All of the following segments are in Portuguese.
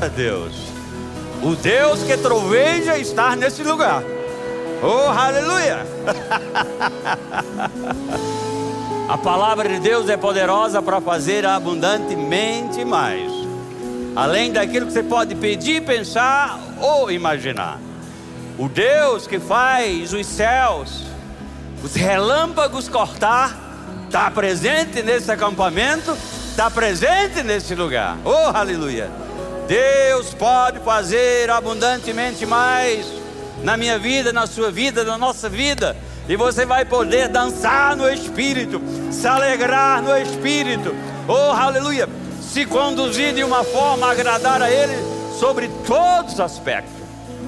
a Deus. O Deus que troveja está nesse lugar. Oh, aleluia! a palavra de Deus é poderosa para fazer abundantemente mais, além daquilo que você pode pedir, pensar ou imaginar. O Deus que faz os céus, os relâmpagos cortar, está presente nesse acampamento, está presente nesse lugar. Oh, aleluia! Deus pode fazer abundantemente mais na minha vida, na sua vida, na nossa vida. E você vai poder dançar no Espírito, se alegrar no Espírito. Oh, aleluia! Se conduzir de uma forma a agradar a Ele sobre todos os aspectos.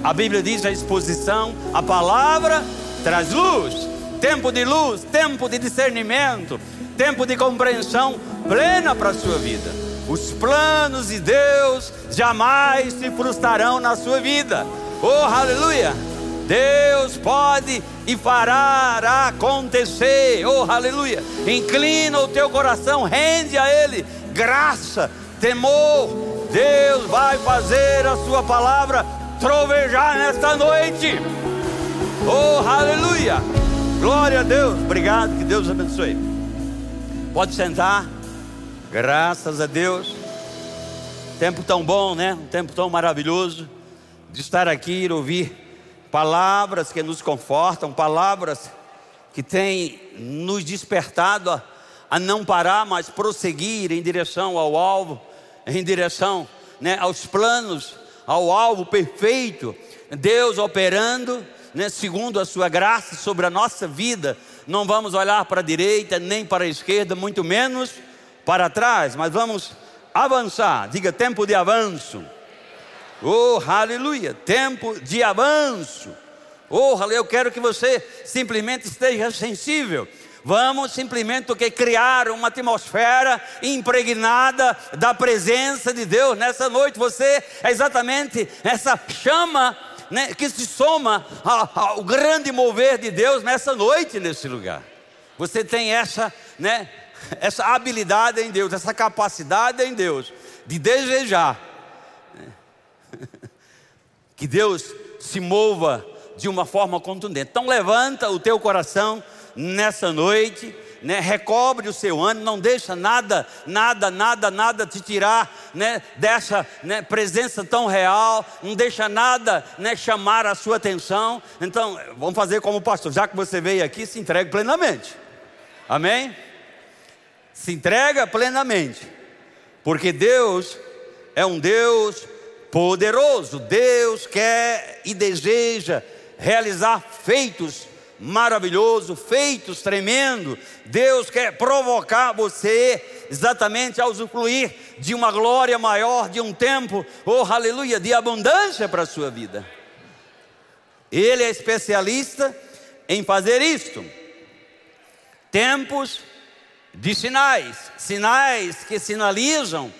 A Bíblia diz a exposição, a palavra traz luz, tempo de luz, tempo de discernimento, tempo de compreensão plena para a sua vida. Os planos de Deus jamais se frustrarão na sua vida. Oh, aleluia! Deus pode e fará acontecer. Oh, aleluia! Inclina o teu coração, rende a Ele graça, temor. Deus vai fazer a Sua palavra trovejar nesta noite. Oh, aleluia! Glória a Deus. Obrigado, que Deus abençoe. Pode sentar. Graças a Deus. Tempo tão bom, né? Um tempo tão maravilhoso de estar aqui e ouvir palavras que nos confortam, palavras que têm nos despertado a, a não parar, mas prosseguir em direção ao alvo, em direção né, aos planos, ao alvo perfeito. Deus operando né, segundo a sua graça sobre a nossa vida. Não vamos olhar para a direita nem para a esquerda, muito menos para trás, mas vamos avançar. Diga tempo de avanço. Oh, aleluia! Tempo de avanço. Oh, eu quero que você simplesmente esteja sensível. Vamos simplesmente porque criar uma atmosfera impregnada da presença de Deus nessa noite. Você é exatamente essa chama né, que se soma ao grande mover de Deus nessa noite, nesse lugar. Você tem essa, né, essa habilidade em Deus, essa capacidade em Deus de desejar que Deus se mova de uma forma contundente. Então levanta o teu coração nessa noite, né? recobre o seu ânimo, não deixa nada, nada, nada, nada te tirar né? dessa né? presença tão real, não deixa nada né? chamar a sua atenção. Então, vamos fazer como o pastor, já que você veio aqui, se entregue plenamente. Amém? Se entrega plenamente, porque Deus é um Deus poderoso. Deus quer e deseja realizar feitos maravilhosos, feitos tremendos. Deus quer provocar você exatamente a usufruir de uma glória maior, de um tempo, oh aleluia, de abundância para a sua vida. Ele é especialista em fazer isto. Tempos de sinais, sinais que sinalizam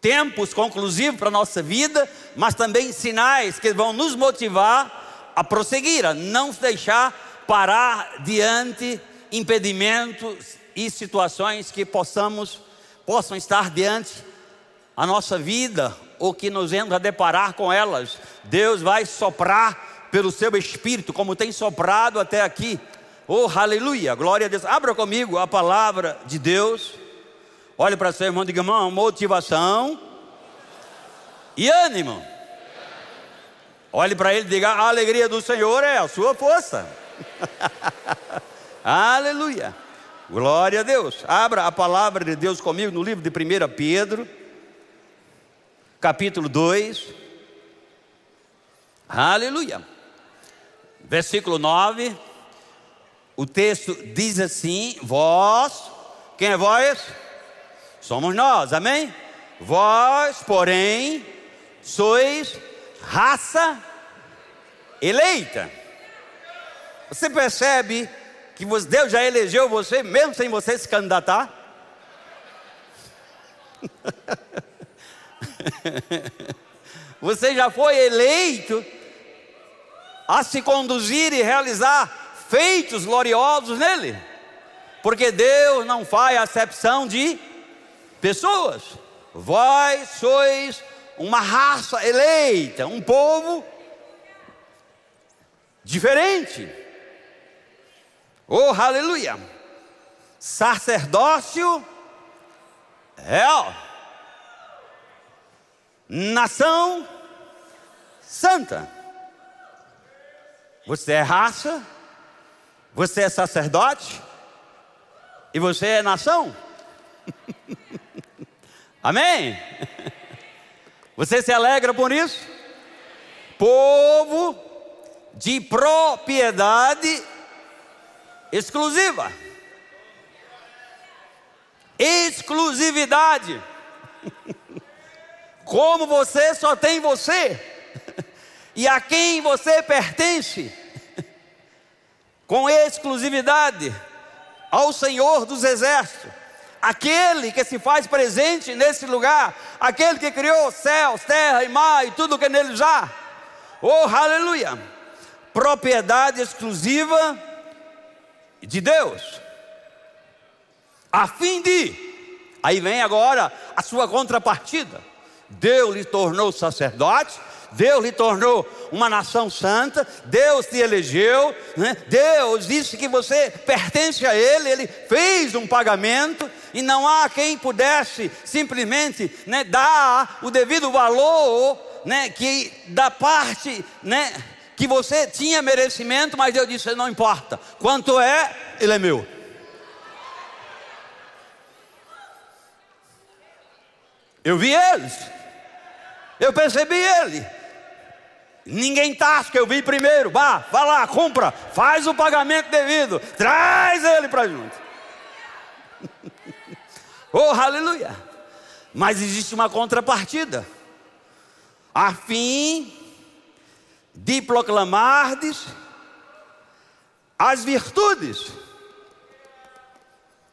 tempos conclusivos para a nossa vida, mas também sinais que vão nos motivar a prosseguir, a não deixar parar diante impedimentos e situações que possamos possam estar diante a nossa vida ou que nos venhamos a deparar com elas. Deus vai soprar pelo seu espírito, como tem soprado até aqui. Oh, aleluia, glória a Deus. Abra comigo a palavra de Deus. Olhe para seu irmão e diga, irmão, motivação e ânimo. Olhe para ele e diga, a alegria do Senhor é a sua força. Aleluia. Glória a Deus. Abra a palavra de Deus comigo no livro de 1 Pedro, capítulo 2. Aleluia. Versículo 9. O texto diz assim: Vós, quem é vós? Somos nós, amém? Vós, porém, sois raça eleita. Você percebe que Deus já elegeu você, mesmo sem você se candidatar? você já foi eleito a se conduzir e realizar feitos gloriosos nele, porque Deus não faz acepção de pessoas. vós sois uma raça eleita, um povo diferente. Oh, aleluia! Sacerdócio real, nação santa. Você é raça, você é sacerdote e você é nação. Amém? Você se alegra por isso? Povo de propriedade exclusiva. Exclusividade. Como você só tem você e a quem você pertence, com exclusividade ao Senhor dos Exércitos, aquele que se faz presente nesse lugar, aquele que criou céus, terra e mar e tudo que nele já. Oh, aleluia! Propriedade exclusiva de Deus, a fim de, aí vem agora a sua contrapartida. Deus lhe tornou sacerdote, Deus lhe tornou uma nação santa, Deus te elegeu, né? Deus disse que você pertence a Ele, Ele fez um pagamento, e não há quem pudesse simplesmente né, dar o devido valor né, que da parte né, que você tinha merecimento, mas Deus disse: não importa, quanto é, Ele é meu. Eu vi eles, eu percebi ele. Ninguém tasca, eu vi primeiro. Vá, vá lá, compra, faz o pagamento devido, traz ele para junto. oh, aleluia! Mas existe uma contrapartida, a fim de proclamardes as virtudes,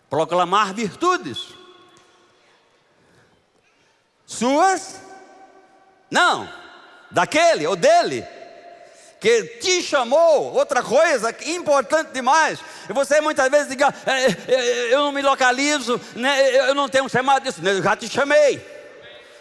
proclamar virtudes, suas, não, daquele ou dele, que te chamou, outra coisa importante demais, e você muitas vezes diga, é, é, é, eu não me localizo, né, eu não tenho um chamado disso, eu já te chamei.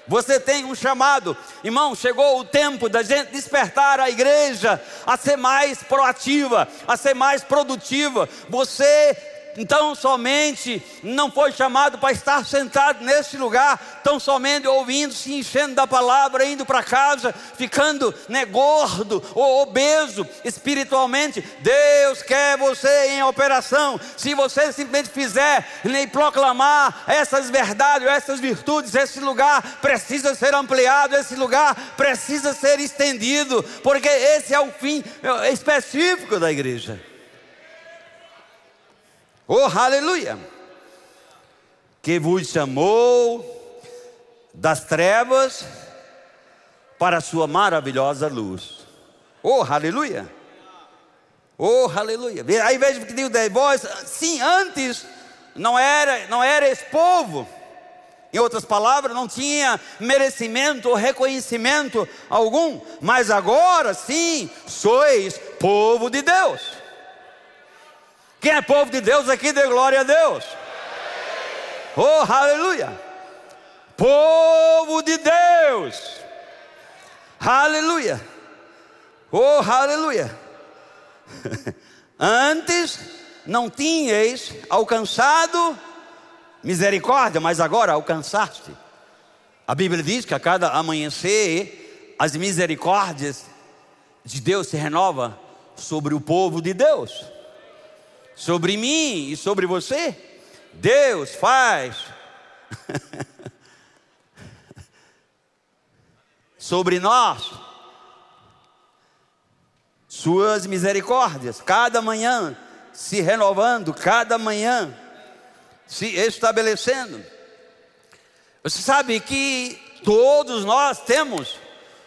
Você tem um chamado, irmão. Chegou o tempo da gente despertar a igreja a ser mais proativa, a ser mais produtiva. Você então somente não foi chamado para estar sentado nesse lugar, tão somente ouvindo, se enchendo da palavra, indo para casa, ficando né, gordo ou obeso espiritualmente. Deus quer você em operação. Se você simplesmente fizer nem proclamar essas verdades, essas virtudes, esse lugar precisa ser ampliado, esse lugar precisa ser estendido, porque esse é o fim específico da igreja. Oh, aleluia! Que vos chamou das trevas para a sua maravilhosa luz. Oh, aleluia! Oh, aleluia! Aí veja que diz vós, sim, antes não era, não era esse povo. Em outras palavras, não tinha merecimento ou reconhecimento algum, mas agora sim sois povo de Deus. Quem é povo de Deus aqui, dê glória a Deus. Oh, aleluia. Povo de Deus. Aleluia. Oh, aleluia. Antes não tinhais alcançado misericórdia, mas agora alcançaste. A Bíblia diz que a cada amanhecer as misericórdias de Deus se renova sobre o povo de Deus sobre mim e sobre você. Deus faz sobre nós suas misericórdias, cada manhã se renovando, cada manhã se estabelecendo. Você sabe que todos nós temos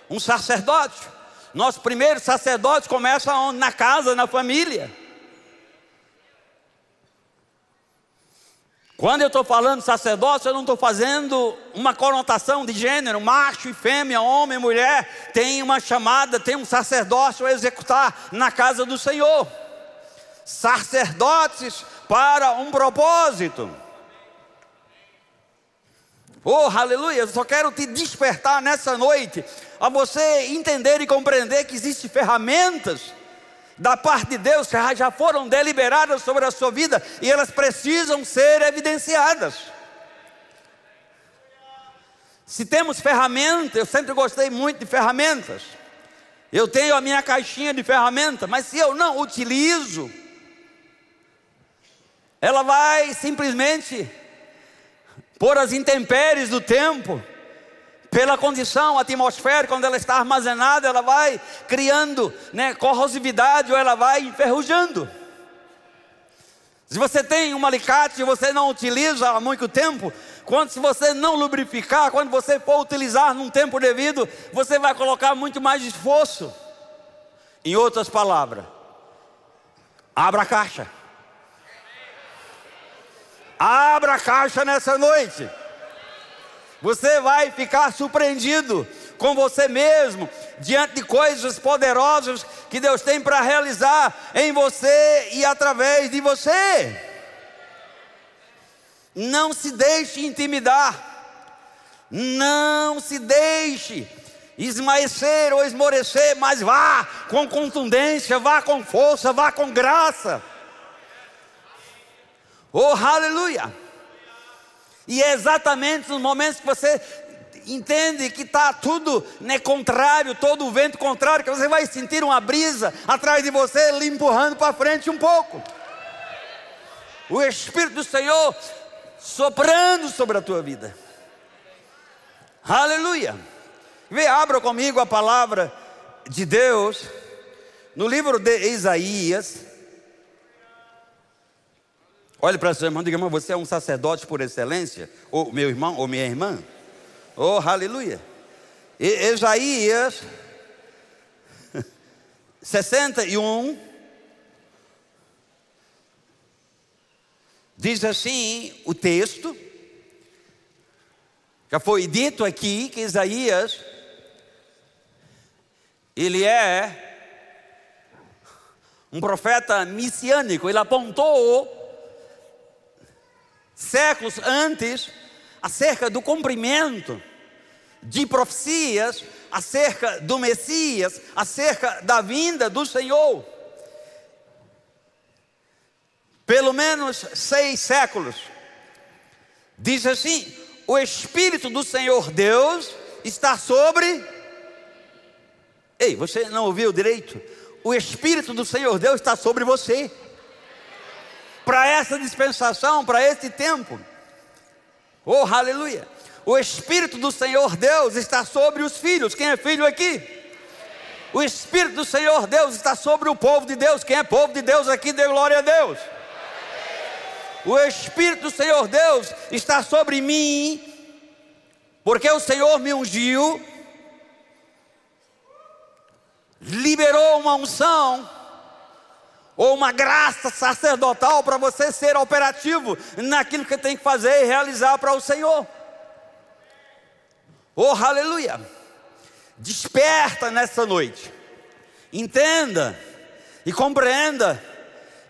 um sacerdote. Nosso primeiro sacerdote começa na casa, na família. Quando eu estou falando sacerdócio, eu não estou fazendo uma conotação de gênero, macho e fêmea, homem e mulher, tem uma chamada, tem um sacerdócio a executar na casa do Senhor. Sacerdotes para um propósito. Oh, aleluia! Eu só quero te despertar nessa noite a você entender e compreender que existem ferramentas da parte de Deus já foram deliberadas sobre a sua vida e elas precisam ser evidenciadas. Se temos ferramentas, eu sempre gostei muito de ferramentas. Eu tenho a minha caixinha de ferramentas, mas se eu não utilizo, ela vai simplesmente por as intempéries do tempo, pela condição atmosférica, quando ela está armazenada, ela vai criando né, corrosividade ou ela vai enferrujando. Se você tem um alicate e você não utiliza há muito tempo, quando se você não lubrificar, quando você for utilizar num tempo devido, você vai colocar muito mais esforço. Em outras palavras, abra a caixa. Abra a caixa nessa noite. Você vai ficar surpreendido com você mesmo, diante de coisas poderosas que Deus tem para realizar em você e através de você. Não se deixe intimidar. Não se deixe esmaecer ou esmorecer, mas vá com contundência, vá com força, vá com graça. Oh, aleluia! E é exatamente nos momentos que você entende que está tudo né, contrário, todo o vento contrário, que você vai sentir uma brisa atrás de você lhe empurrando para frente um pouco. O Espírito do Senhor soprando sobre a tua vida. Aleluia. Vê, abra comigo a palavra de Deus no livro de Isaías. Olhe para seu irmão e diga, irmão, você é um sacerdote por excelência? Ou meu irmão, ou minha irmã? Oh, aleluia. E, Isaías 61 Diz assim o texto, já foi dito aqui que Isaías, ele é um profeta messiânico, ele apontou séculos antes acerca do cumprimento de profecias acerca do Messias, acerca da vinda do Senhor pelo menos seis séculos. Diz assim: o Espírito do Senhor Deus está sobre. Ei, você não ouviu direito? O Espírito do Senhor Deus está sobre você. Para essa dispensação, para esse tempo. Oh, aleluia! O Espírito do Senhor Deus está sobre os filhos. Quem é filho aqui? O Espírito do Senhor Deus está sobre o povo de Deus. Quem é povo de Deus aqui, dê glória a Deus. O Espírito do Senhor Deus está sobre mim, porque o Senhor me ungiu, liberou uma unção, ou uma graça sacerdotal para você ser operativo naquilo que tem que fazer e realizar para o Senhor. Oh, aleluia! Desperta nessa noite, entenda e compreenda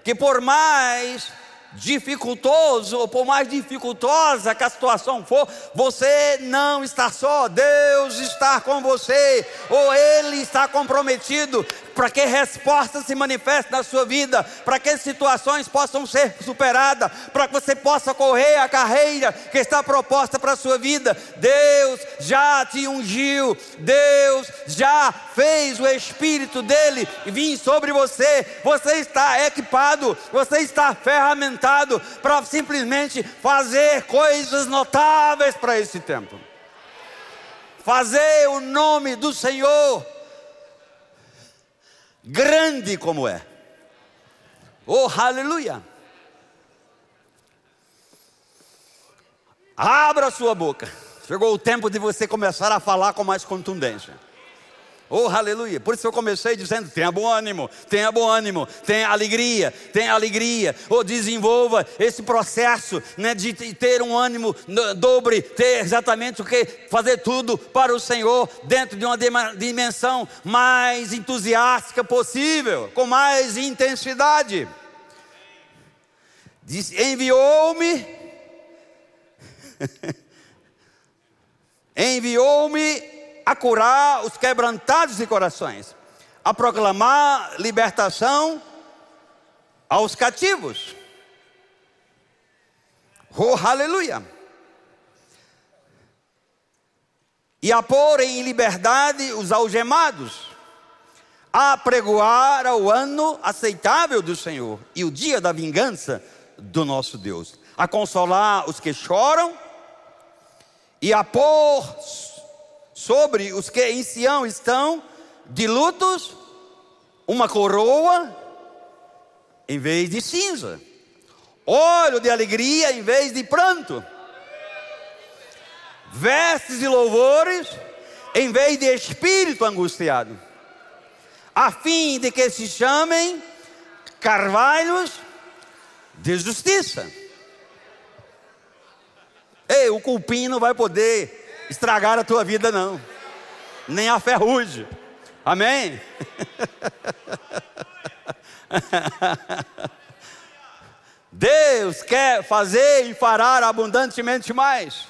que por mais dificultoso, ou por mais dificultosa que a situação for, você não está só, Deus está com você, ou Ele está comprometido para que respostas se manifestem na sua vida, para que situações possam ser superadas, para que você possa correr a carreira que está proposta para a sua vida. Deus já te ungiu, Deus já fez o Espírito dele vir sobre você. Você está equipado, você está ferramentado para simplesmente fazer coisas notáveis para esse tempo. Fazer o nome do Senhor grande como é. Oh, aleluia! Abra sua boca. Chegou o tempo de você começar a falar com mais contundência. Oh, aleluia. Por isso eu comecei dizendo: tenha bom ânimo, tenha bom ânimo, tenha alegria, tenha alegria. Ou oh, desenvolva esse processo né, de ter um ânimo dobre, ter exatamente o que? Fazer tudo para o Senhor dentro de uma dimensão mais entusiástica possível, com mais intensidade. Enviou-me enviou-me a curar os quebrantados de corações, a proclamar libertação aos cativos. Oh, aleluia! E a pôr em liberdade os algemados, a pregoar ao ano aceitável do Senhor e o dia da vingança do nosso Deus, a consolar os que choram e a pôr sobre os que em Sião estão de lutos uma coroa em vez de cinza, óleo de alegria em vez de pranto, vestes de louvores em vez de espírito angustiado, a fim de que se chamem carvalhos de justiça. Ei, o cupim não vai poder estragar a tua vida, não. Nem a ferrugem. Amém? Deus quer fazer e fará abundantemente mais.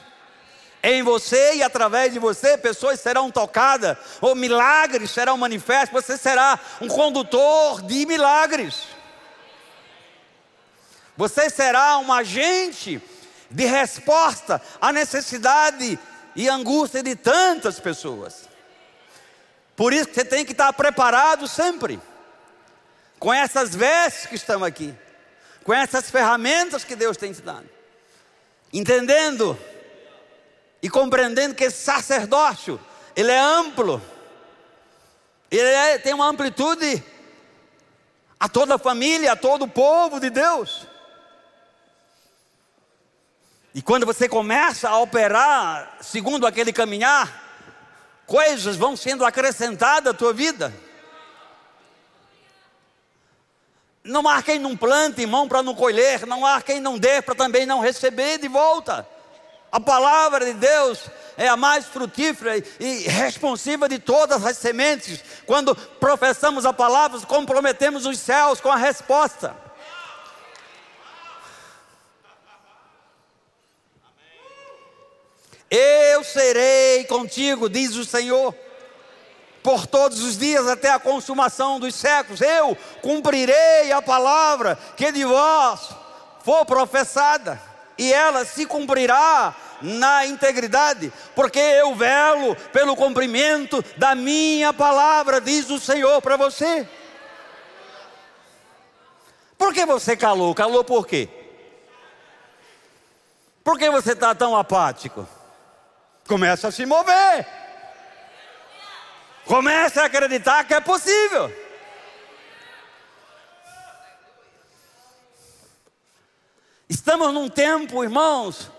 Em você e através de você, pessoas serão tocadas, ou milagres serão manifestos, você será um condutor de milagres. Você será um agente de resposta à necessidade e angústia de tantas pessoas. Por isso você tem que estar preparado sempre, com essas vestes que estão aqui, com essas ferramentas que Deus tem te dado, entendendo e compreendendo que esse sacerdócio, ele é amplo, ele é, tem uma amplitude a toda a família, a todo o povo de Deus. E quando você começa a operar segundo aquele caminhar, coisas vão sendo acrescentadas à tua vida. Não há quem não plante mão para não colher, não há quem não dê para também não receber de volta. A palavra de Deus é a mais frutífera e responsiva de todas as sementes. Quando professamos a palavra, comprometemos os céus com a resposta. Eu serei contigo, diz o Senhor, por todos os dias até a consumação dos séculos. Eu cumprirei a palavra que de vós for professada, e ela se cumprirá na integridade, porque eu velo pelo cumprimento da minha palavra, diz o Senhor para você. Por que você calou? Calou por quê? Por que você está tão apático? Começa a se mover. Começa a acreditar que é possível. Estamos num tempo, irmãos,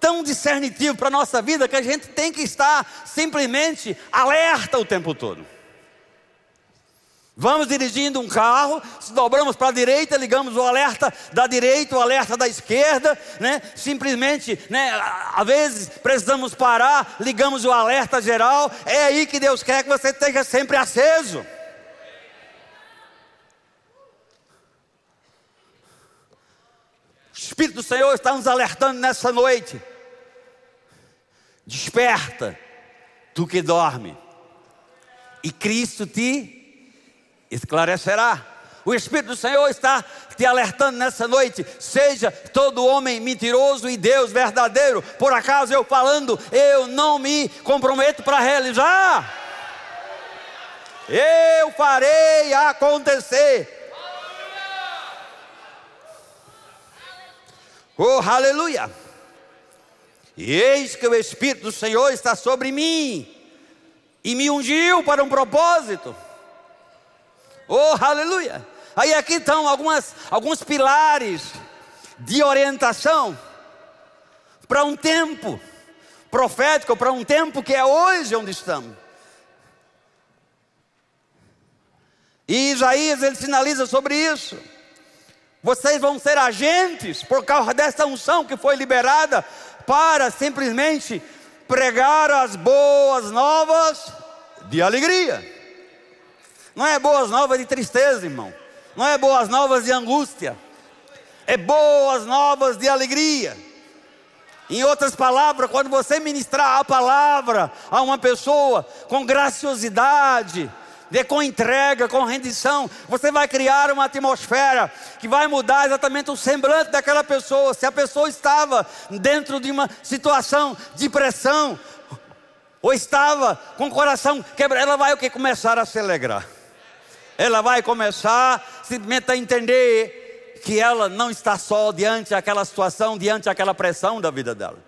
tão discernitivo para a nossa vida que a gente tem que estar simplesmente alerta o tempo todo. Vamos dirigindo um carro, se dobramos para a direita, ligamos o alerta da direita, o alerta da esquerda, né? Simplesmente, né? Às vezes precisamos parar, ligamos o alerta geral. É aí que Deus quer que você esteja sempre aceso. O Espírito do Senhor está nos alertando nessa noite. Desperta, tu que dorme, e Cristo te esclarecerá. O Espírito do Senhor está te alertando nessa noite. Seja todo homem mentiroso e Deus verdadeiro. Por acaso eu falando, eu não me comprometo para realizar. Eu farei acontecer. Oh, aleluia! E eis que o Espírito do Senhor está sobre mim e me ungiu para um propósito Oh, aleluia! Aí aqui estão algumas, alguns pilares de orientação para um tempo profético, para um tempo que é hoje onde estamos. E Isaías ele sinaliza sobre isso. Vocês vão ser agentes por causa dessa unção que foi liberada para simplesmente pregar as boas novas de alegria. Não é boas novas de tristeza, irmão. Não é boas novas de angústia. É boas novas de alegria. Em outras palavras, quando você ministrar a palavra a uma pessoa com graciosidade, com entrega, com rendição, você vai criar uma atmosfera que vai mudar exatamente o semblante daquela pessoa. Se a pessoa estava dentro de uma situação de pressão, ou estava com o coração quebrado, ela vai o que? Começar a se alegrar. Ela vai começar simplesmente a entender que ela não está só diante daquela situação, diante daquela pressão da vida dela.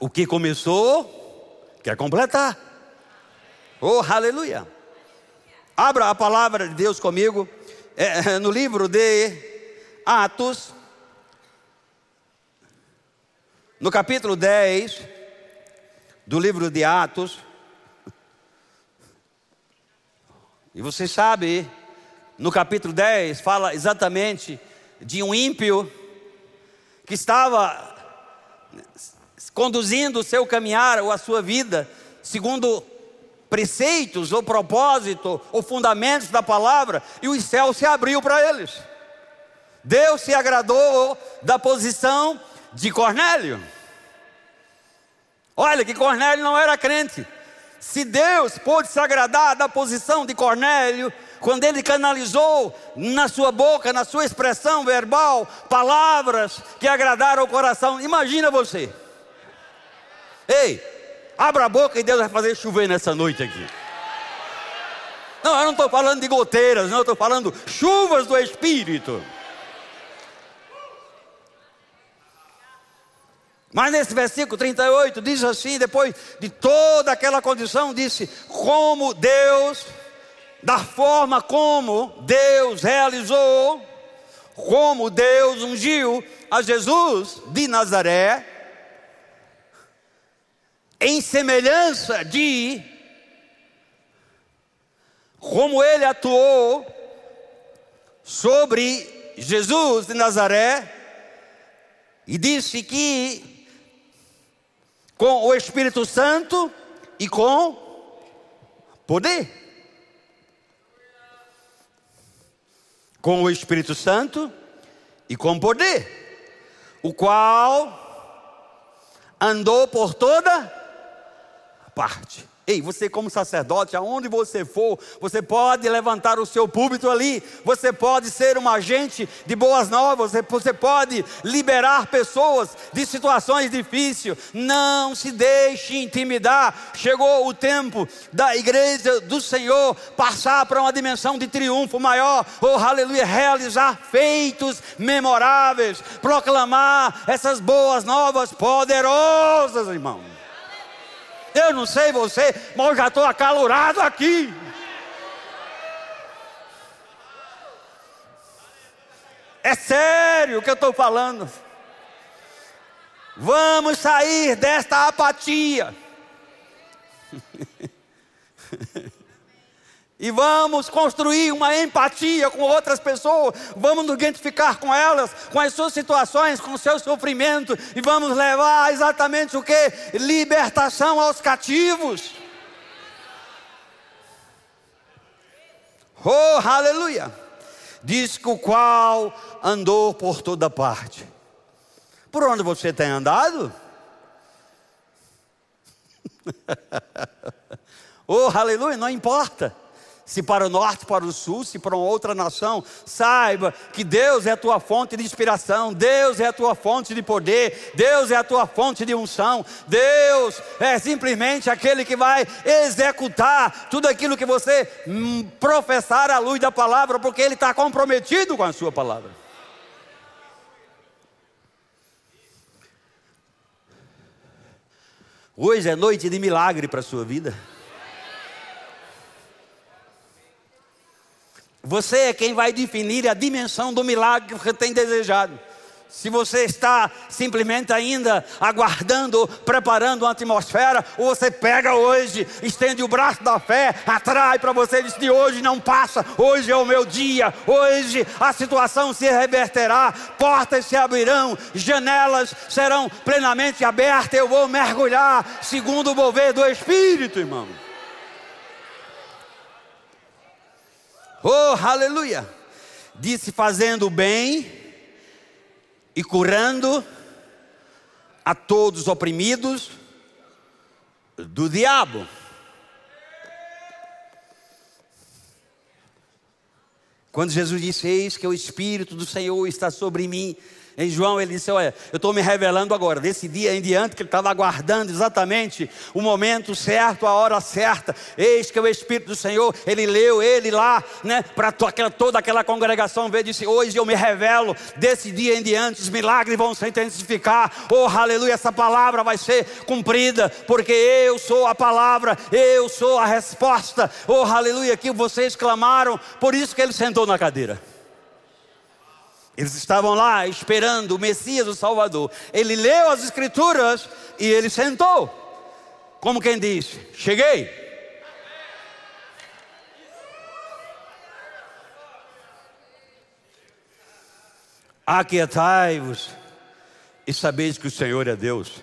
O que começou, quer completar. Oh, aleluia. Abra a palavra de Deus comigo, é, no livro de Atos, no capítulo 10 do livro de Atos. E você sabe, no capítulo 10, fala exatamente de um ímpio que estava conduzindo o seu caminhar ou a sua vida segundo preceitos ou propósito ou fundamentos da palavra e o céu se abriu para eles. Deus se agradou da posição de Cornélio. Olha que Cornélio não era crente. Se Deus pôde se agradar da posição de Cornélio, quando ele canalizou na sua boca, na sua expressão verbal, palavras que agradaram o coração, imagina você. Ei, abra a boca e Deus vai fazer chover nessa noite aqui. Não, eu não estou falando de goteiras, não, eu estou falando chuvas do Espírito. Mas nesse versículo 38 diz assim: depois de toda aquela condição, disse: como Deus, da forma como Deus realizou, como Deus ungiu a Jesus de Nazaré, em semelhança de como ele atuou sobre Jesus de Nazaré, e disse que com o Espírito Santo e com poder. Com o Espírito Santo e com poder, o qual andou por toda parte. Ei, você como sacerdote, aonde você for, você pode levantar o seu púlpito ali, você pode ser um agente de boas novas, você pode liberar pessoas de situações difíceis. Não se deixe intimidar. Chegou o tempo da igreja do Senhor passar para uma dimensão de triunfo maior. Oh, aleluia, realizar feitos memoráveis, proclamar essas boas novas poderosas, irmão. Eu não sei você, mas eu já estou acalorado aqui. É sério o que eu estou falando. Vamos sair desta apatia. E vamos construir uma empatia com outras pessoas, vamos nos identificar com elas, com as suas situações, com o seu sofrimento, e vamos levar exatamente o que? Libertação aos cativos. Oh, aleluia! Diz que o qual andou por toda parte. Por onde você tem andado? oh, aleluia, não importa se para o norte, para o sul, se para uma outra nação, saiba que Deus é a tua fonte de inspiração, Deus é a tua fonte de poder, Deus é a tua fonte de unção, Deus é simplesmente aquele que vai executar tudo aquilo que você hum, professar à luz da palavra, porque Ele está comprometido com a sua palavra. Hoje é noite de milagre para a sua vida. Você é quem vai definir a dimensão do milagre que tem desejado. Se você está simplesmente ainda aguardando, preparando uma atmosfera, ou você pega hoje, estende o braço da fé, atrai para você e diz: de hoje não passa, hoje é o meu dia, hoje a situação se reverterá, portas se abrirão, janelas serão plenamente abertas, eu vou mergulhar segundo o mover do Espírito, irmão. Oh, aleluia! Disse fazendo bem e curando a todos os oprimidos do diabo. Quando Jesus disse: Eis que o Espírito do Senhor está sobre mim, em João ele disse: Olha, eu estou me revelando agora, desse dia em diante, que ele estava aguardando exatamente o momento certo, a hora certa. Eis que o Espírito do Senhor, ele leu, ele lá, né, para toda aquela congregação ver, disse: Hoje eu me revelo, desse dia em diante, os milagres vão se intensificar. Oh, aleluia, essa palavra vai ser cumprida, porque eu sou a palavra, eu sou a resposta. Oh, aleluia, que vocês clamaram, por isso que ele sentou na cadeira. Eles estavam lá esperando o Messias, o Salvador. Ele leu as Escrituras e ele sentou. Como quem diz: Cheguei. Aquietai-vos e sabeis que o Senhor é Deus.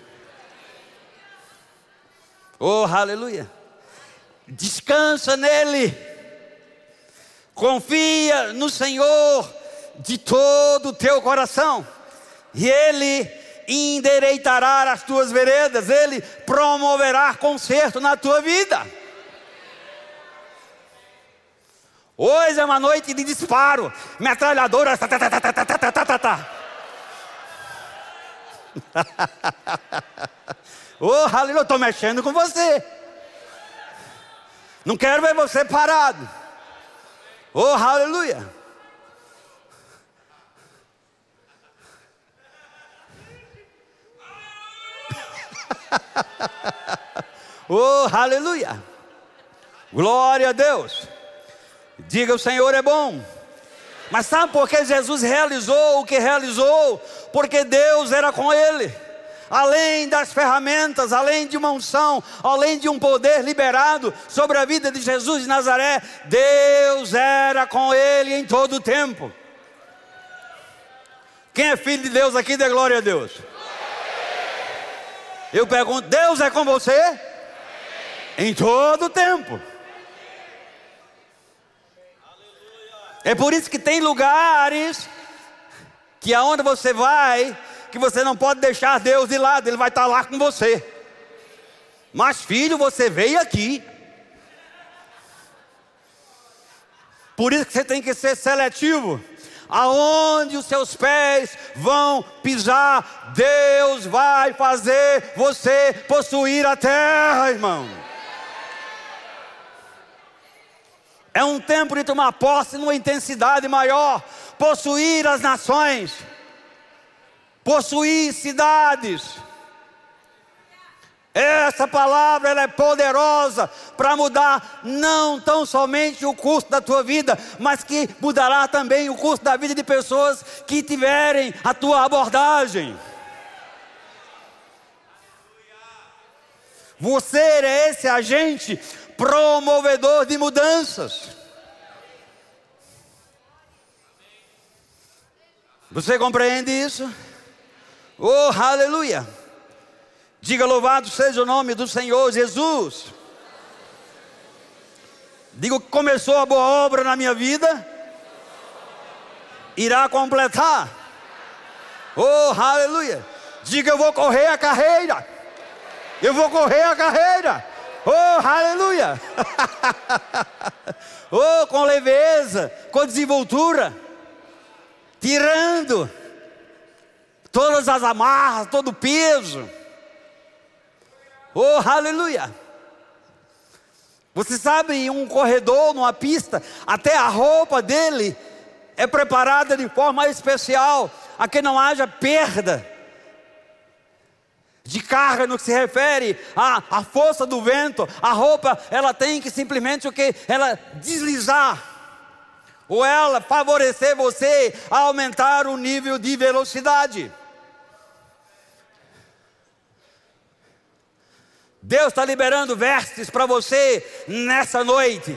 Oh, aleluia. Descansa nele. Confia no Senhor de todo o teu coração, e Ele endireitará as tuas veredas, Ele promoverá conserto na tua vida. Hoje é uma noite de disparo, metralhadora. Tá, tá, tá, tá, tá, tá, tá, tá. oh, aleluia, estou mexendo com você. Não quero ver você parado. Oh, aleluia. oh, aleluia! Glória a Deus! Diga: o Senhor é bom. Mas sabe por que Jesus realizou o que realizou? Porque Deus era com ele. Além das ferramentas, além de uma unção, além de um poder liberado sobre a vida de Jesus de Nazaré, Deus era com ele em todo o tempo. Quem é filho de Deus aqui, dê glória a Deus. Eu pergunto: Deus é com você? Em todo tempo. É por isso que tem lugares que aonde você vai, que você não pode deixar Deus de lado, Ele vai estar lá com você. Mas filho, você veio aqui. Por isso que você tem que ser seletivo aonde os seus pés vão pisar, Deus vai fazer você possuir a terra, irmão. É um tempo de tomar posse numa intensidade maior, possuir as nações, possuir cidades essa palavra ela é poderosa para mudar não tão somente o curso da tua vida, mas que mudará também o curso da vida de pessoas que tiverem a tua abordagem. Você é esse agente promovedor de mudanças. Você compreende isso? Oh, aleluia! Diga louvado seja o nome do Senhor Jesus. Digo que começou a boa obra na minha vida, irá completar. Oh, aleluia. Diga eu vou correr a carreira. Eu vou correr a carreira. Oh, aleluia. oh, com leveza, com desenvoltura, tirando todas as amarras, todo o peso Oh, aleluia! Você sabe, um corredor, numa pista, até a roupa dele é preparada de forma especial, a que não haja perda de carga no que se refere à, à força do vento. A roupa, ela tem que simplesmente o que? Ela deslizar. Ou ela favorecer você a aumentar o nível de velocidade. Deus está liberando vestes para você nessa noite.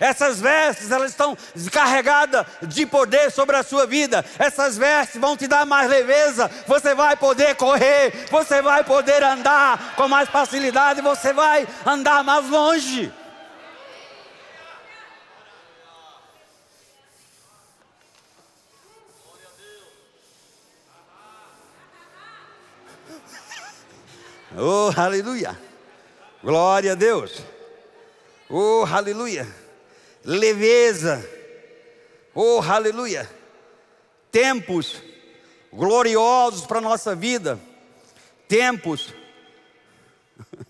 Essas vestes, elas estão carregadas de poder sobre a sua vida. Essas vestes vão te dar mais leveza. Você vai poder correr, você vai poder andar com mais facilidade, você vai andar mais longe. Oh, aleluia. Glória a Deus. Oh, aleluia. Leveza. Oh, aleluia. Tempos gloriosos para a nossa vida. Tempos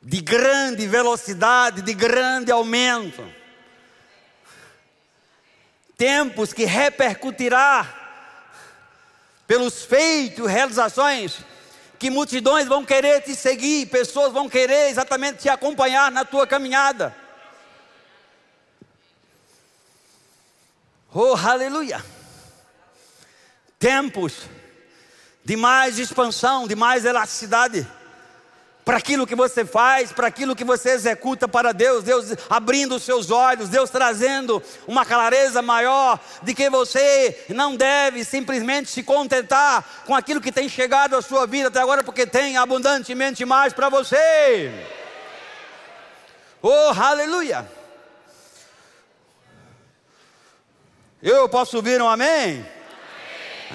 de grande velocidade, de grande aumento. Tempos que repercutirá pelos feitos, realizações, que multidões vão querer te seguir, pessoas vão querer exatamente te acompanhar na tua caminhada. Oh, aleluia! Tempos de mais expansão, de mais elasticidade para aquilo que você faz, para aquilo que você executa para Deus, Deus abrindo os seus olhos, Deus trazendo uma clareza maior de que você não deve simplesmente se contentar com aquilo que tem chegado à sua vida até agora, porque tem abundantemente mais para você. Oh, aleluia! Eu posso ouvir um amém? amém.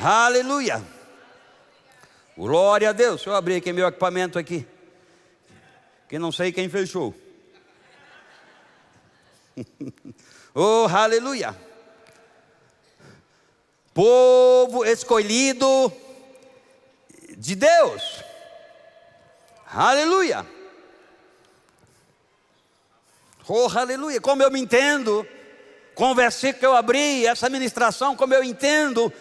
Aleluia! Glória a Deus. Deixa eu abrir aqui meu equipamento aqui que não sei quem fechou. oh, aleluia! Povo escolhido de Deus. Aleluia! Oh, aleluia! Como eu me entendo com o versículo que eu abri, essa ministração, como eu entendo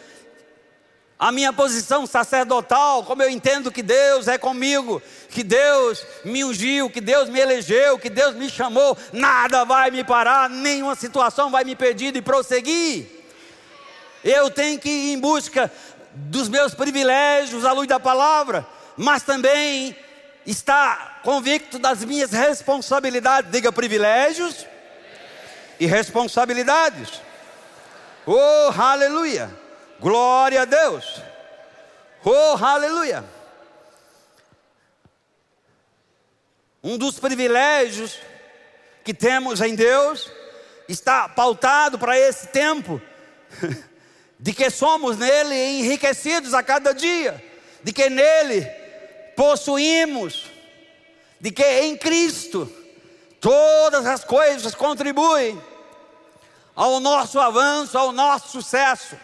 a minha posição sacerdotal, como eu entendo que Deus é comigo, que Deus me ungiu, que Deus me elegeu, que Deus me chamou, nada vai me parar, nenhuma situação vai me impedir de prosseguir. Eu tenho que ir em busca dos meus privilégios à luz da palavra, mas também estar convicto das minhas responsabilidades, diga privilégios e responsabilidades. Oh, aleluia! Glória a Deus. Oh, aleluia. Um dos privilégios que temos em Deus está pautado para esse tempo, de que somos nele enriquecidos a cada dia, de que nele possuímos, de que em Cristo todas as coisas contribuem ao nosso avanço, ao nosso sucesso.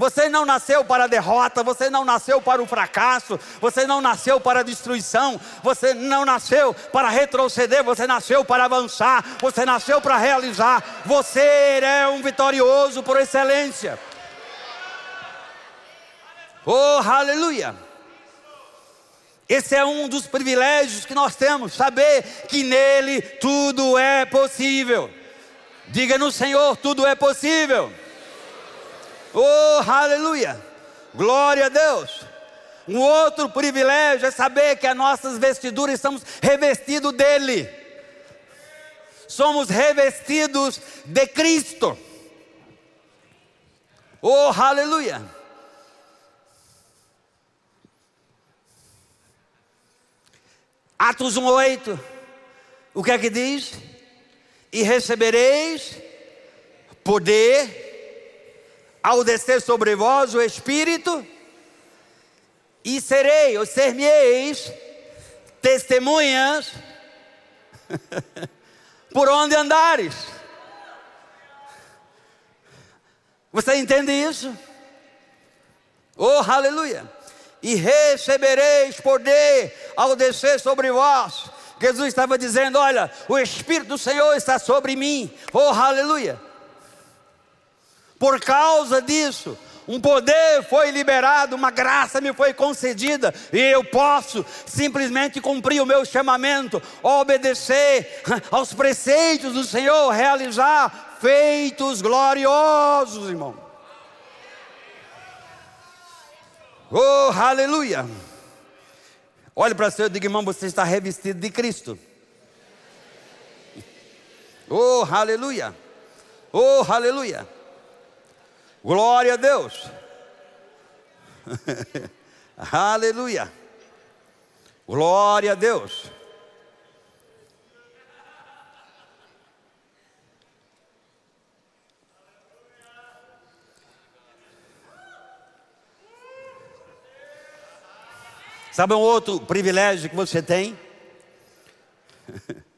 Você não nasceu para a derrota, você não nasceu para o fracasso, você não nasceu para a destruição, você não nasceu para retroceder, você nasceu para avançar, você nasceu para realizar. Você é um vitorioso por excelência. Oh, aleluia! Esse é um dos privilégios que nós temos, saber que nele tudo é possível. Diga no Senhor, tudo é possível. Oh, aleluia! Glória a Deus! Um outro privilégio é saber que as nossas vestiduras estamos revestidos dele. Somos revestidos de Cristo. Oh, aleluia! Atos 1:8. O que é que diz? E recebereis poder ao descer sobre vós o Espírito, e serei, ou ser-me-eis, testemunhas por onde andares. Você entende isso? Oh, aleluia! E recebereis poder ao descer sobre vós. Jesus estava dizendo: Olha, o Espírito do Senhor está sobre mim. Oh, aleluia! Por causa disso, um poder foi liberado, uma graça me foi concedida, e eu posso simplesmente cumprir o meu chamamento, obedecer aos preceitos do Senhor, realizar feitos gloriosos, irmão. Oh, aleluia! Olhe para o seu e diga, irmão, você está revestido de Cristo. Oh, aleluia! Oh, aleluia! Glória a Deus. Aleluia. Glória a Deus. Sabe um outro privilégio que você tem?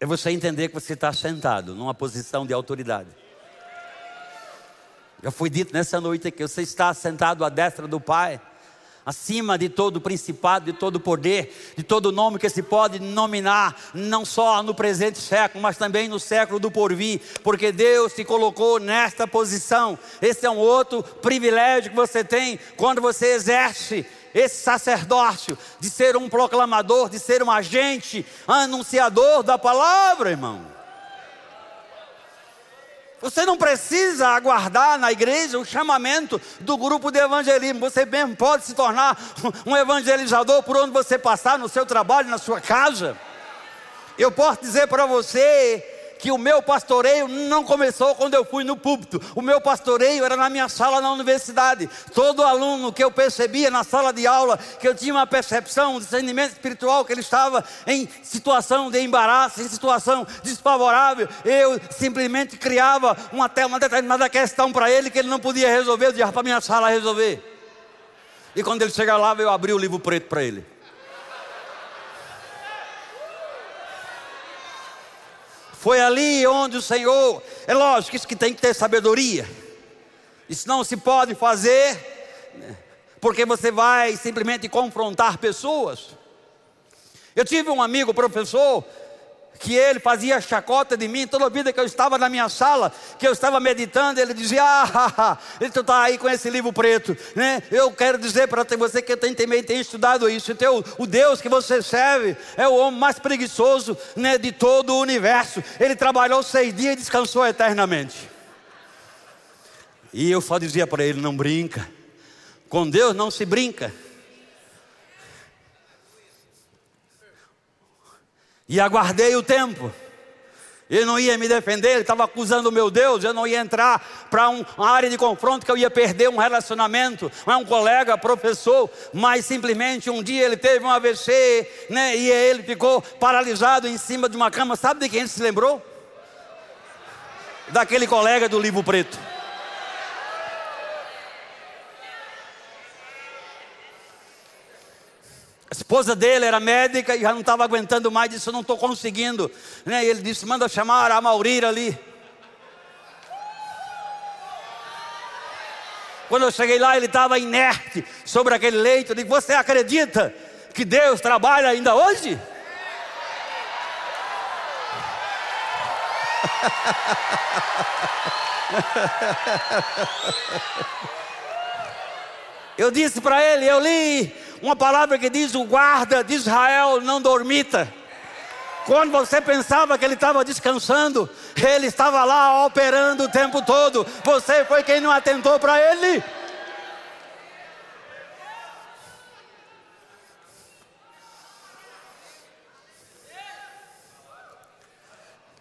É você entender que você está sentado numa posição de autoridade. Já foi dito nessa noite que você está sentado à destra do Pai acima de todo principado, de todo poder, de todo nome que se pode nominar, não só no presente século, mas também no século do porvir, porque Deus te colocou nesta posição. Esse é um outro privilégio que você tem quando você exerce esse sacerdócio de ser um proclamador, de ser um agente anunciador da palavra, irmão. Você não precisa aguardar na igreja o chamamento do grupo de evangelismo. Você mesmo pode se tornar um evangelizador por onde você passar, no seu trabalho, na sua casa. Eu posso dizer para você que o meu pastoreio não começou quando eu fui no púlpito. O meu pastoreio era na minha sala na universidade. Todo aluno que eu percebia na sala de aula, que eu tinha uma percepção, um discernimento espiritual, que ele estava em situação de embaraço, em situação desfavorável, eu simplesmente criava uma, uma determinada questão para ele que ele não podia resolver, eu dizia para minha sala resolver. E quando ele chegava lá, eu abri o livro preto para ele. Foi ali onde o Senhor, é lógico, isso que tem que ter sabedoria. Isso não se pode fazer, né, porque você vai simplesmente confrontar pessoas. Eu tive um amigo professor que ele fazia chacota de mim toda a vida que eu estava na minha sala, que eu estava meditando, ele dizia: Ah, ele está aí com esse livro preto, né? Eu quero dizer para você que tem, também tem estudado isso. Então, o Deus que você serve é o homem mais preguiçoso né, de todo o universo. Ele trabalhou seis dias e descansou eternamente. E eu só dizia para ele: Não brinca, com Deus não se brinca. E aguardei o tempo. Ele não ia me defender, ele estava acusando o meu Deus, eu não ia entrar para um, uma área de confronto que eu ia perder um relacionamento, não é um colega, professor, mas simplesmente um dia ele teve um AVC, né, e ele ficou paralisado em cima de uma cama. Sabe de quem ele se lembrou? Daquele colega do livro preto. A esposa dele era médica e já não estava aguentando mais, disse: Eu não estou conseguindo. Né? E ele disse: Manda chamar a Maurira ali. Quando eu cheguei lá, ele estava inerte sobre aquele leito. Eu disse: Você acredita que Deus trabalha ainda hoje? Eu disse para ele, eu li uma palavra que diz: o guarda de Israel não dormita. Quando você pensava que ele estava descansando, ele estava lá operando o tempo todo. Você foi quem não atentou para ele.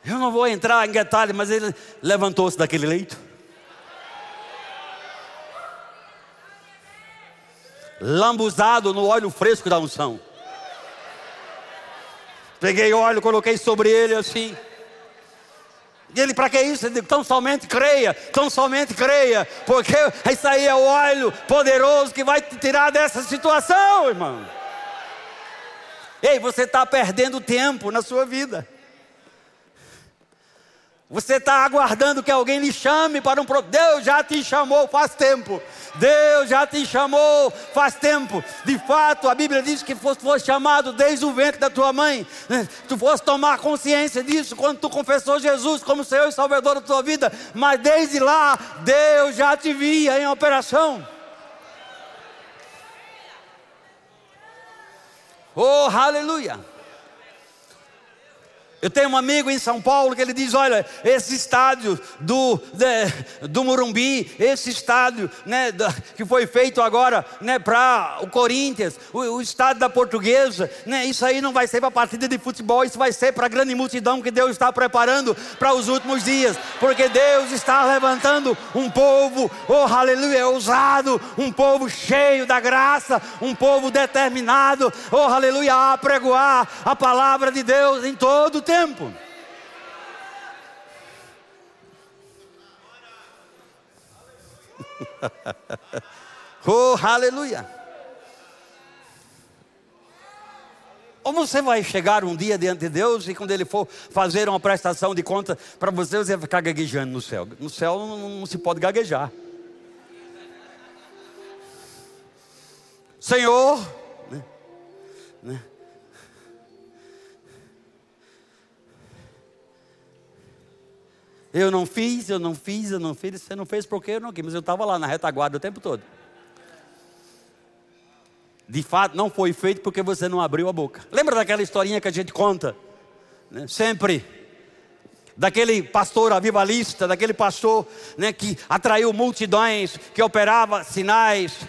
Eu não vou entrar em detalhe, mas ele levantou-se daquele leito. Lambuzado no óleo fresco da unção. Peguei óleo, coloquei sobre ele assim. E ele, para que isso? Ele disse, tão somente creia, tão somente creia, porque isso aí é o óleo poderoso que vai te tirar dessa situação, irmão. Ei, você está perdendo tempo na sua vida. Você está aguardando que alguém lhe chame para um. Deus já te chamou faz tempo. Deus já te chamou faz tempo. De fato, a Bíblia diz que foste, foste chamado desde o ventre da tua mãe. Né? Tu foste tomar consciência disso quando tu confessou Jesus como Senhor e Salvador da tua vida. Mas desde lá, Deus já te via em operação. Oh, aleluia! Eu tenho um amigo em São Paulo que ele diz: olha, esse estádio do, de, do Morumbi, esse estádio né, da, que foi feito agora né, para o Corinthians, o, o, estádio da Portuguesa, né, isso aí não vai ser para partida de futebol, isso vai ser para a grande multidão que Deus está preparando para os últimos dias, porque Deus está levantando um povo, oh aleluia, ousado, um povo cheio da graça, um povo determinado, oh aleluia, a pregoar a palavra de Deus em todo o tempo oh, aleluia. Ou você vai chegar um dia diante de Deus e quando Ele for fazer uma prestação de conta para você, você vai ficar gaguejando no céu. No céu não, não se pode gaguejar. Senhor, né? Né? Eu não fiz, eu não fiz, eu não fiz. Você não fez porque eu não quis, mas eu estava lá na retaguarda o tempo todo. De fato, não foi feito porque você não abriu a boca. Lembra daquela historinha que a gente conta? Né? Sempre. Daquele pastor avivalista, daquele pastor né, que atraiu multidões, que operava sinais.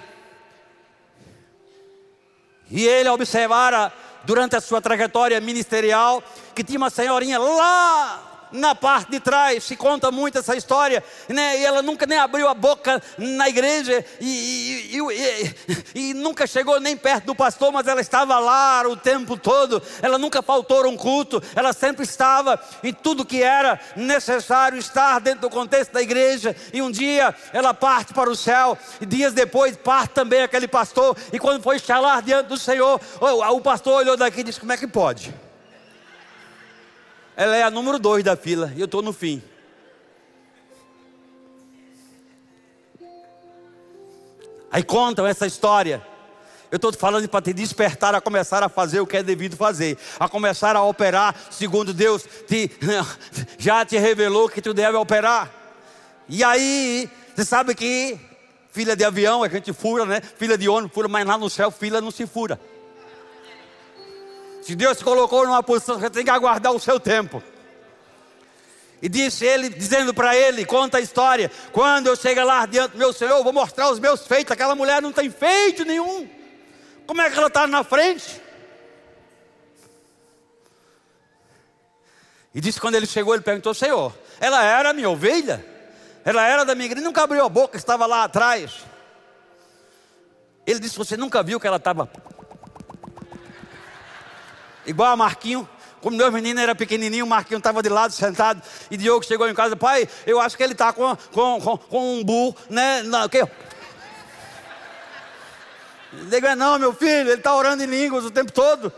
E ele observara durante a sua trajetória ministerial que tinha uma senhorinha lá na parte de trás, se conta muito essa história, né? e ela nunca nem abriu a boca na igreja, e, e, e, e, nunca chegou nem perto do pastor, mas ela estava lá o tempo todo, ela nunca faltou um culto, ela sempre estava em tudo que era necessário estar dentro do contexto da igreja, e um dia ela parte para o céu, e dias depois parte também aquele pastor, e quando foi estar diante do Senhor, o pastor olhou daqui e disse: Como é que pode? Ela é a número dois da fila e eu estou no fim. Aí contam essa história. Eu estou falando para te despertar a começar a fazer o que é devido fazer, a começar a operar segundo Deus te, já te revelou que tu deve operar. E aí, você sabe que filha de avião a gente fura, né? Filha de ônibus fura, mas lá no céu fila não se fura. Se Deus te colocou numa posição, você tem que aguardar o seu tempo. E disse ele, dizendo para ele, conta a história: quando eu chegar lá diante do meu Senhor, eu vou mostrar os meus feitos. Aquela mulher não tem feito nenhum. Como é que ela está na frente? E disse quando ele chegou, ele perguntou: Senhor, ela era minha ovelha? Ela era da minha igreja, nunca abriu a boca, estava lá atrás. Ele disse: Você nunca viu que ela estava igual a Marquinho. Como meu menino era pequenininho, o Marquinho estava de lado sentado. E Diogo chegou em casa, pai, eu acho que ele está com, com, com, com, um burro, né? Não, que? Digo, é não, meu filho, ele está orando em línguas o tempo todo.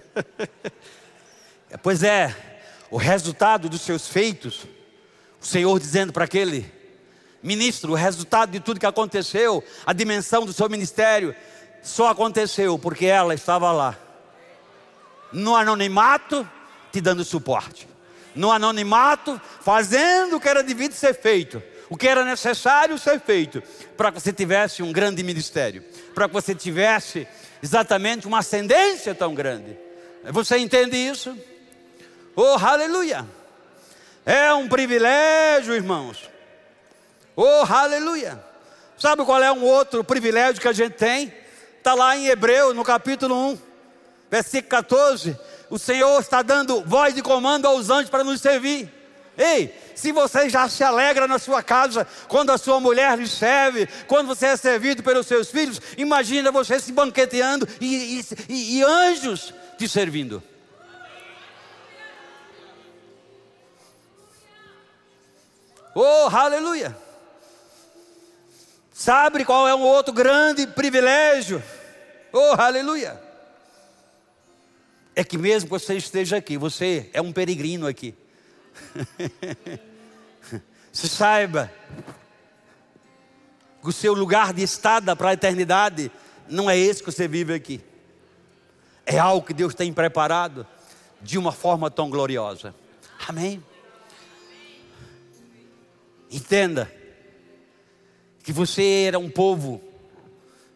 pois é, o resultado dos seus feitos, o Senhor dizendo para aquele ministro, o resultado de tudo que aconteceu, a dimensão do seu ministério, só aconteceu porque ela estava lá, no anonimato, te dando suporte, no anonimato, fazendo o que era devido ser feito, o que era necessário ser feito, para que você tivesse um grande ministério, para que você tivesse exatamente uma ascendência tão grande. Você entende isso? Oh, aleluia! É um privilégio, irmãos. Oh, aleluia! Sabe qual é um outro privilégio que a gente tem? Está lá em Hebreu, no capítulo 1, versículo 14. O Senhor está dando voz de comando aos anjos para nos servir. Ei, se você já se alegra na sua casa, quando a sua mulher lhe serve, quando você é servido pelos seus filhos, imagina você se banqueteando e, e, e, e anjos te servindo. Oh, aleluia! Sabe qual é um outro grande privilégio? Oh, aleluia! É que mesmo que você esteja aqui, você é um peregrino aqui. Se saiba que o seu lugar de estada para a eternidade não é esse que você vive aqui. É algo que Deus tem preparado de uma forma tão gloriosa. Amém? Entenda que você era um povo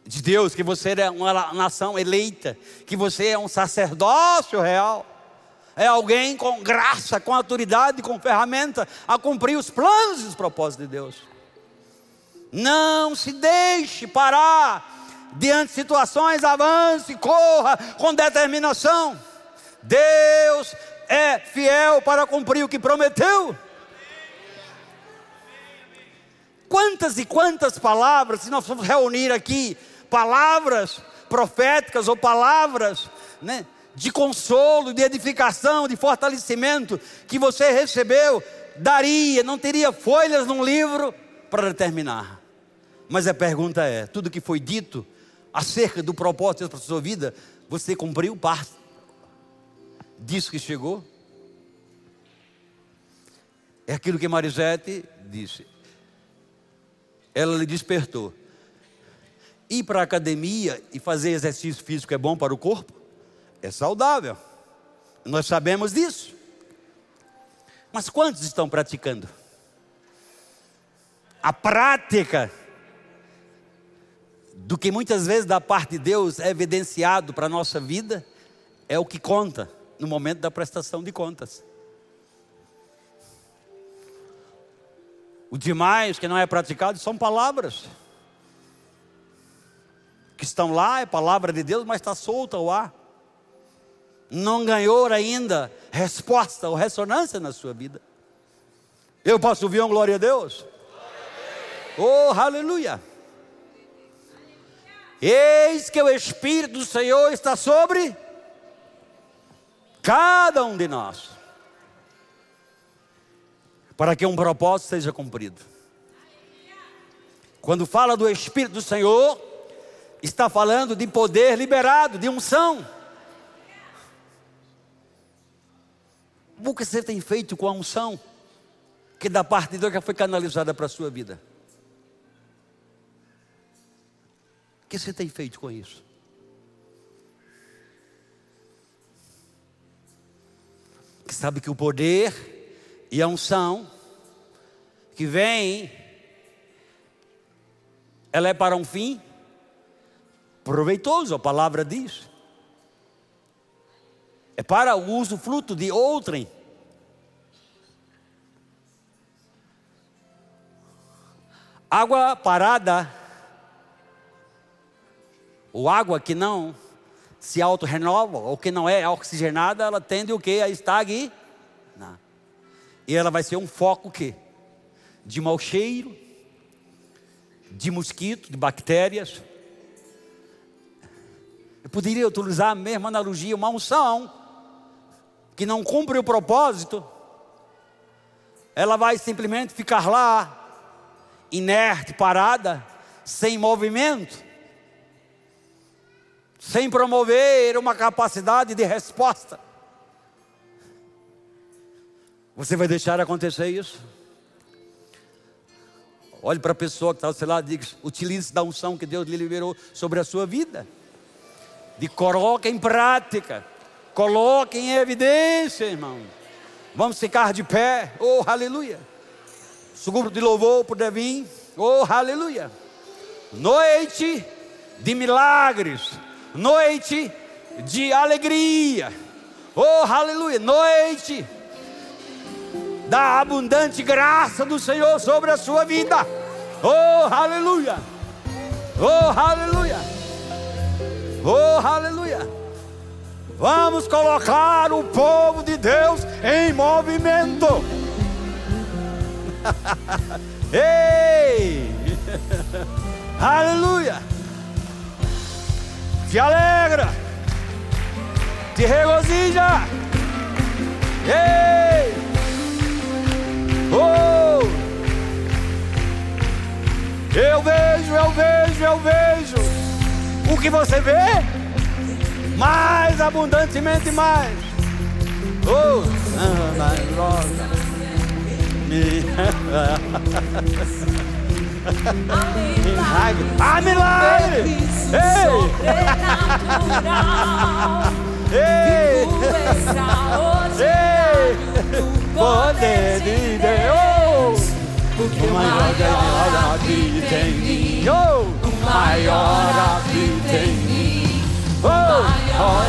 de Deus, que você era uma nação eleita, que você é um sacerdócio real. É alguém com graça, com autoridade, com ferramenta a cumprir os planos e os propósitos de Deus. Não se deixe parar diante de situações, avance, corra com determinação. Deus é fiel para cumprir o que prometeu. Quantas e quantas palavras, se nós formos reunir aqui, palavras proféticas ou palavras né, de consolo, de edificação, de fortalecimento que você recebeu, daria, não teria folhas num livro para determinar. Mas a pergunta é: tudo que foi dito acerca do propósito para a sua vida, você cumpriu parte disso que chegou? É aquilo que Marisete disse. Ela lhe despertou. Ir para a academia e fazer exercício físico é bom para o corpo? É saudável. Nós sabemos disso. Mas quantos estão praticando? A prática do que muitas vezes da parte de Deus é evidenciado para a nossa vida é o que conta no momento da prestação de contas. O demais que não é praticado são palavras. Que estão lá, é palavra de Deus, mas está solta ao ar. Não ganhou ainda resposta ou ressonância na sua vida. Eu posso ouvir uma glória a Deus? Oh, aleluia! Eis que o Espírito do Senhor está sobre cada um de nós, para que um propósito seja cumprido. Quando fala do Espírito do Senhor, está falando de poder liberado, de unção. O que você tem feito com a unção que da parte de Deus já foi canalizada para a sua vida? O que você tem feito com isso? Que sabe que o poder e a unção que vem, ela é para um fim proveitoso, a palavra diz. É para o uso fruto de outrem. Água parada ou água que não se auto-renova, ou que não é oxigenada, ela tende o que? A estagnar. E ela vai ser um foco que? De mau cheiro, de mosquito, de bactérias. Eu poderia utilizar a mesma analogia, uma unção que não cumpre o propósito, ela vai simplesmente ficar lá, inerte, parada, sem movimento sem promover uma capacidade de resposta. Você vai deixar acontecer isso? Olhe para a pessoa que está ao seu lado e diga: utilize da unção que Deus lhe liberou sobre a sua vida. De coloque em prática, coloque em evidência, irmão. Vamos ficar de pé, oh aleluia. Seguro de louvor poder vir, oh aleluia. Noite de milagres, noite de alegria. Oh, aleluia! Noite da abundante graça do Senhor sobre a sua vida. Oh, aleluia! Oh, aleluia! Oh, aleluia! Vamos colocar o povo de Deus em movimento. Ei! Aleluia! te alegra, te regozija. Ei! Oh! Eu vejo, eu vejo. O que você vê? Mais abundantemente mais. Oh! Ah, rosa. A milagre! Ei! Ei! Ei! Poder de Deus! Porque o maior habita em mim. O maior habita em mim. O maior